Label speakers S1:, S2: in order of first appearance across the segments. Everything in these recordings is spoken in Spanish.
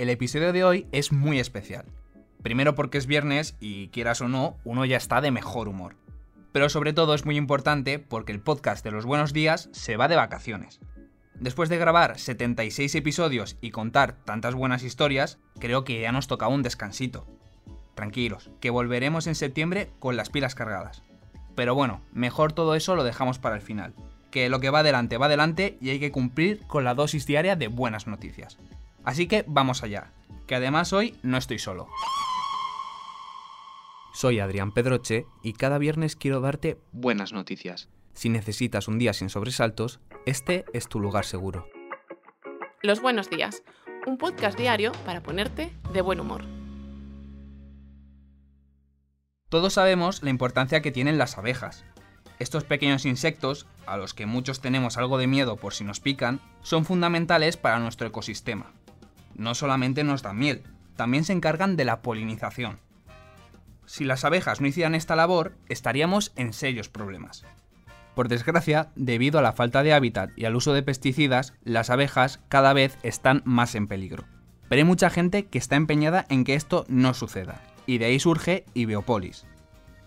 S1: El episodio de hoy es muy especial. Primero porque es viernes y quieras o no, uno ya está de mejor humor. Pero sobre todo es muy importante porque el podcast de los buenos días se va de vacaciones. Después de grabar 76 episodios y contar tantas buenas historias, creo que ya nos toca un descansito. Tranquilos, que volveremos en septiembre con las pilas cargadas. Pero bueno, mejor todo eso lo dejamos para el final. Que lo que va adelante va adelante y hay que cumplir con la dosis diaria de buenas noticias. Así que vamos allá, que además hoy no estoy solo. Soy Adrián Pedroche y cada viernes quiero darte buenas noticias. Si necesitas un día sin sobresaltos, este es tu lugar seguro.
S2: Los buenos días, un podcast diario para ponerte de buen humor.
S1: Todos sabemos la importancia que tienen las abejas. Estos pequeños insectos, a los que muchos tenemos algo de miedo por si nos pican, son fundamentales para nuestro ecosistema no solamente nos dan miel, también se encargan de la polinización. Si las abejas no hicieran esta labor, estaríamos en serios problemas. Por desgracia, debido a la falta de hábitat y al uso de pesticidas, las abejas cada vez están más en peligro. Pero hay mucha gente que está empeñada en que esto no suceda, y de ahí surge Ibeopolis.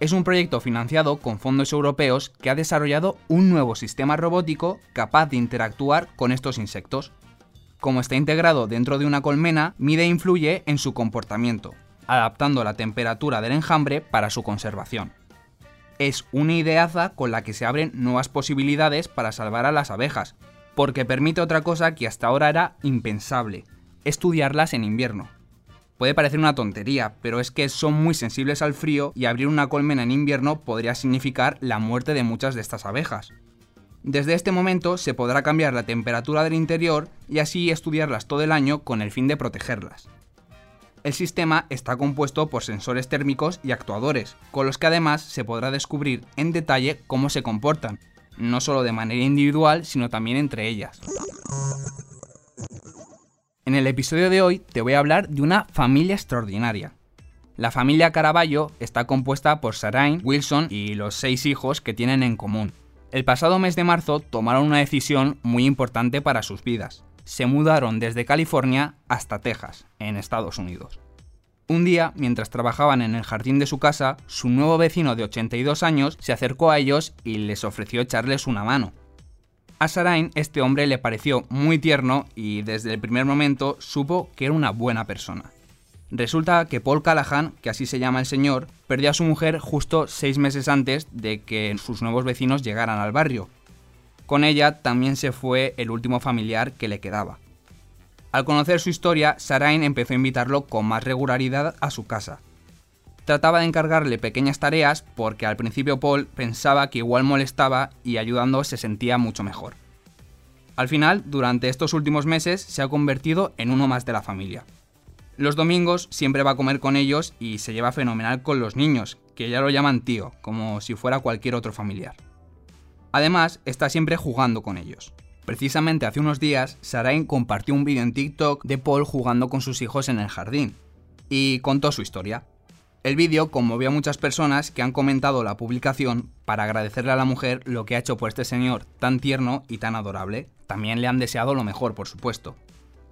S1: Es un proyecto financiado con fondos europeos que ha desarrollado un nuevo sistema robótico capaz de interactuar con estos insectos, como está integrado dentro de una colmena, mide e influye en su comportamiento, adaptando la temperatura del enjambre para su conservación. Es una ideaza con la que se abren nuevas posibilidades para salvar a las abejas, porque permite otra cosa que hasta ahora era impensable, estudiarlas en invierno. Puede parecer una tontería, pero es que son muy sensibles al frío y abrir una colmena en invierno podría significar la muerte de muchas de estas abejas. Desde este momento se podrá cambiar la temperatura del interior y así estudiarlas todo el año con el fin de protegerlas. El sistema está compuesto por sensores térmicos y actuadores, con los que además se podrá descubrir en detalle cómo se comportan, no solo de manera individual, sino también entre ellas. En el episodio de hoy te voy a hablar de una familia extraordinaria. La familia Caraballo está compuesta por Sarain, Wilson y los seis hijos que tienen en común. El pasado mes de marzo tomaron una decisión muy importante para sus vidas. Se mudaron desde California hasta Texas, en Estados Unidos. Un día, mientras trabajaban en el jardín de su casa, su nuevo vecino de 82 años se acercó a ellos y les ofreció echarles una mano. A Sarain este hombre le pareció muy tierno y desde el primer momento supo que era una buena persona. Resulta que Paul Callahan, que así se llama el señor, perdió a su mujer justo seis meses antes de que sus nuevos vecinos llegaran al barrio. Con ella también se fue el último familiar que le quedaba. Al conocer su historia, Sarain empezó a invitarlo con más regularidad a su casa. Trataba de encargarle pequeñas tareas porque al principio Paul pensaba que igual molestaba y ayudando se sentía mucho mejor. Al final, durante estos últimos meses, se ha convertido en uno más de la familia. Los domingos siempre va a comer con ellos y se lleva fenomenal con los niños, que ya lo llaman tío, como si fuera cualquier otro familiar. Además, está siempre jugando con ellos. Precisamente hace unos días, Sarain compartió un vídeo en TikTok de Paul jugando con sus hijos en el jardín, y contó su historia. El vídeo conmovió a muchas personas que han comentado la publicación para agradecerle a la mujer lo que ha hecho por este señor tan tierno y tan adorable. También le han deseado lo mejor, por supuesto.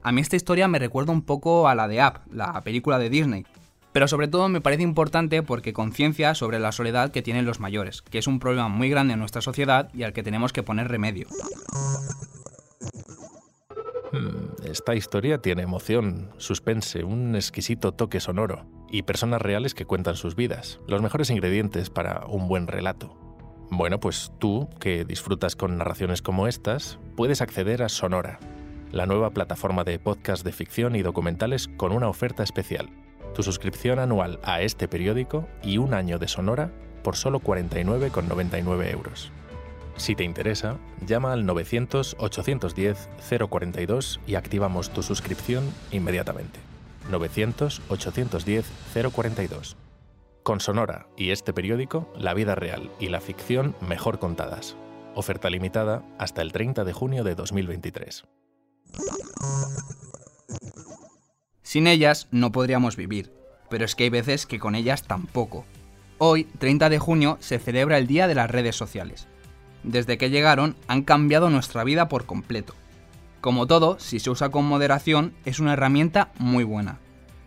S1: A mí esta historia me recuerda un poco a la de Up, la película de Disney. Pero sobre todo me parece importante porque conciencia sobre la soledad que tienen los mayores, que es un problema muy grande en nuestra sociedad y al que tenemos que poner remedio.
S3: Esta historia tiene emoción, suspense, un exquisito toque sonoro y personas reales que cuentan sus vidas, los mejores ingredientes para un buen relato. Bueno, pues tú, que disfrutas con narraciones como estas, puedes acceder a Sonora, la nueva plataforma de podcast de ficción y documentales con una oferta especial. Tu suscripción anual a este periódico y un año de Sonora por solo 49,99 euros. Si te interesa, llama al 900-810-042 y activamos tu suscripción inmediatamente. 900-810-042. Con Sonora y este periódico, la vida real y la ficción mejor contadas. Oferta limitada hasta el 30 de junio de 2023.
S1: Sin ellas no podríamos vivir, pero es que hay veces que con ellas tampoco. Hoy, 30 de junio, se celebra el Día de las Redes Sociales. Desde que llegaron han cambiado nuestra vida por completo. Como todo, si se usa con moderación, es una herramienta muy buena.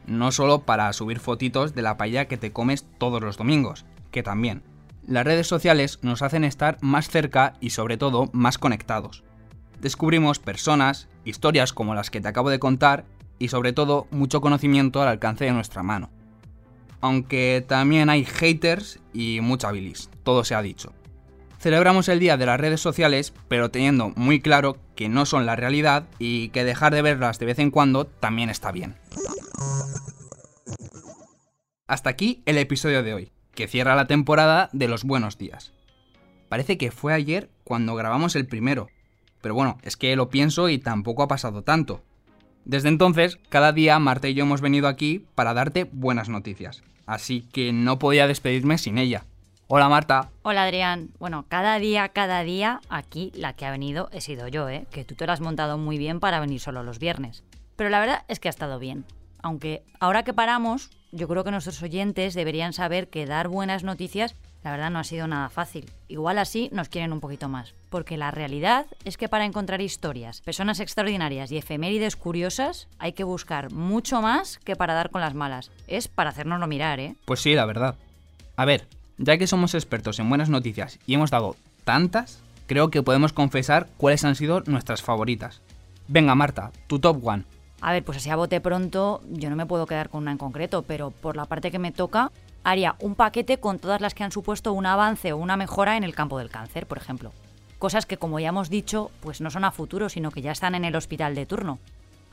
S1: No solo para subir fotitos de la paella que te comes todos los domingos, que también. Las redes sociales nos hacen estar más cerca y sobre todo más conectados. Descubrimos personas, historias como las que te acabo de contar y sobre todo mucho conocimiento al alcance de nuestra mano. Aunque también hay haters y mucha bilis, todo se ha dicho. Celebramos el día de las redes sociales, pero teniendo muy claro que no son la realidad y que dejar de verlas de vez en cuando también está bien. Hasta aquí el episodio de hoy, que cierra la temporada de los buenos días. Parece que fue ayer cuando grabamos el primero, pero bueno, es que lo pienso y tampoco ha pasado tanto. Desde entonces, cada día Marta y yo hemos venido aquí para darte buenas noticias, así que no podía despedirme sin ella. Hola Marta.
S4: Hola Adrián. Bueno, cada día, cada día, aquí la que ha venido he sido yo, ¿eh? Que tú te lo has montado muy bien para venir solo los viernes. Pero la verdad es que ha estado bien. Aunque ahora que paramos, yo creo que nuestros oyentes deberían saber que dar buenas noticias, la verdad no ha sido nada fácil. Igual así nos quieren un poquito más. Porque la realidad es que para encontrar historias, personas extraordinarias y efemérides curiosas, hay que buscar mucho más que para dar con las malas. Es para hacernoslo mirar, ¿eh?
S1: Pues sí, la verdad. A ver, ya que somos expertos en buenas noticias y hemos dado tantas, creo que podemos confesar cuáles han sido nuestras favoritas. Venga, Marta, tu top one.
S4: A ver, pues así a bote pronto, yo no me puedo quedar con una en concreto, pero por la parte que me toca, haría un paquete con todas las que han supuesto un avance o una mejora en el campo del cáncer, por ejemplo. Cosas que, como ya hemos dicho, pues no son a futuro, sino que ya están en el hospital de turno.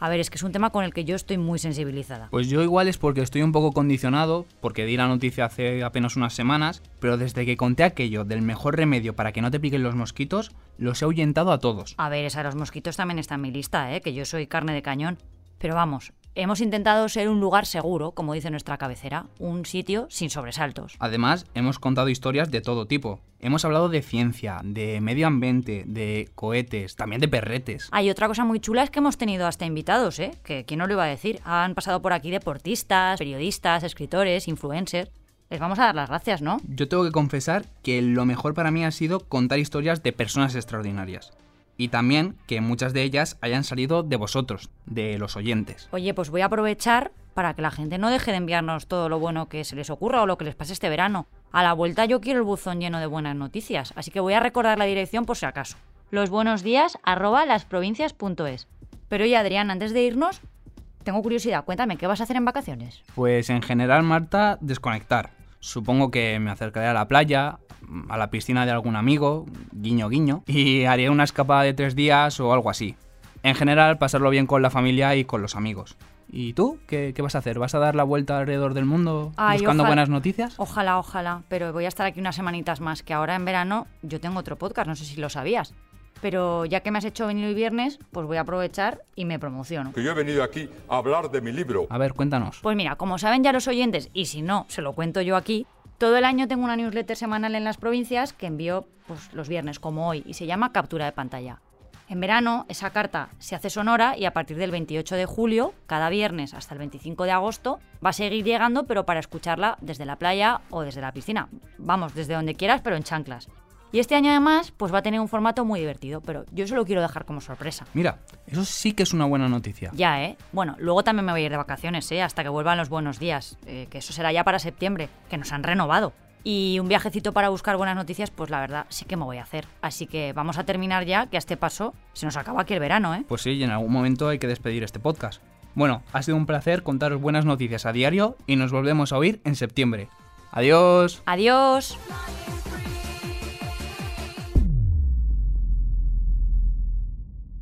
S4: A ver, es que es un tema con el que yo estoy muy sensibilizada.
S1: Pues yo igual es porque estoy un poco condicionado, porque di la noticia hace apenas unas semanas, pero desde que conté aquello del mejor remedio para que no te piquen los mosquitos, los he ahuyentado a todos.
S4: A ver, esa los mosquitos también está en mi lista, ¿eh? que yo soy carne de cañón. Pero vamos, hemos intentado ser un lugar seguro, como dice nuestra cabecera, un sitio sin sobresaltos.
S1: Además, hemos contado historias de todo tipo. Hemos hablado de ciencia, de medio ambiente, de cohetes, también de perretes.
S4: Hay otra cosa muy chula es que hemos tenido hasta invitados, ¿eh? Que quién no lo iba a decir. Han pasado por aquí deportistas, periodistas, escritores, influencers. Les vamos a dar las gracias, ¿no?
S1: Yo tengo que confesar que lo mejor para mí ha sido contar historias de personas extraordinarias y también que muchas de ellas hayan salido de vosotros, de los oyentes.
S4: Oye, pues voy a aprovechar para que la gente no deje de enviarnos todo lo bueno que se les ocurra o lo que les pase este verano. A la vuelta yo quiero el buzón lleno de buenas noticias, así que voy a recordar la dirección por si acaso. Los buenos días arroba lasprovincias.es. Pero oye Adrián, antes de irnos, tengo curiosidad, cuéntame, ¿qué vas a hacer en vacaciones?
S1: Pues en general, Marta, desconectar. Supongo que me acercaré a la playa, a la piscina de algún amigo, guiño guiño, y haré una escapada de tres días o algo así. En general, pasarlo bien con la familia y con los amigos. ¿Y tú? ¿Qué, vas a hacer? ¿Vas a dar la vuelta alrededor del mundo buscando buenas noticias?
S4: Ojalá, ojalá. Pero voy a estar aquí unas semanitas más, que ahora en verano yo tengo otro podcast, no sé si lo sabías. Pero ya que me has hecho venir hoy viernes, pues voy a aprovechar y me promociono.
S5: Que yo he venido aquí a hablar de mi libro.
S1: A ver, cuéntanos.
S4: Pues mira, como saben ya los oyentes, y si no, se lo cuento yo aquí, todo el año tengo una newsletter semanal en las provincias que envío pues, los viernes como hoy y se llama Captura de pantalla. En verano esa carta se hace sonora y a partir del 28 de julio, cada viernes hasta el 25 de agosto, va a seguir llegando pero para escucharla desde la playa o desde la piscina. Vamos, desde donde quieras pero en chanclas. Y este año además, pues va a tener un formato muy divertido, pero yo se lo quiero dejar como sorpresa.
S1: Mira, eso sí que es una buena noticia.
S4: Ya, ¿eh? Bueno, luego también me voy a ir de vacaciones, ¿eh? Hasta que vuelvan los buenos días, eh, que eso será ya para septiembre, que nos han renovado. Y un viajecito para buscar buenas noticias, pues la verdad sí que me voy a hacer. Así que vamos a terminar ya, que a este paso se nos acaba aquí el verano, ¿eh?
S1: Pues sí, y en algún momento hay que despedir este podcast. Bueno, ha sido un placer contaros buenas noticias a diario y nos volvemos a oír en septiembre. Adiós.
S4: Adiós.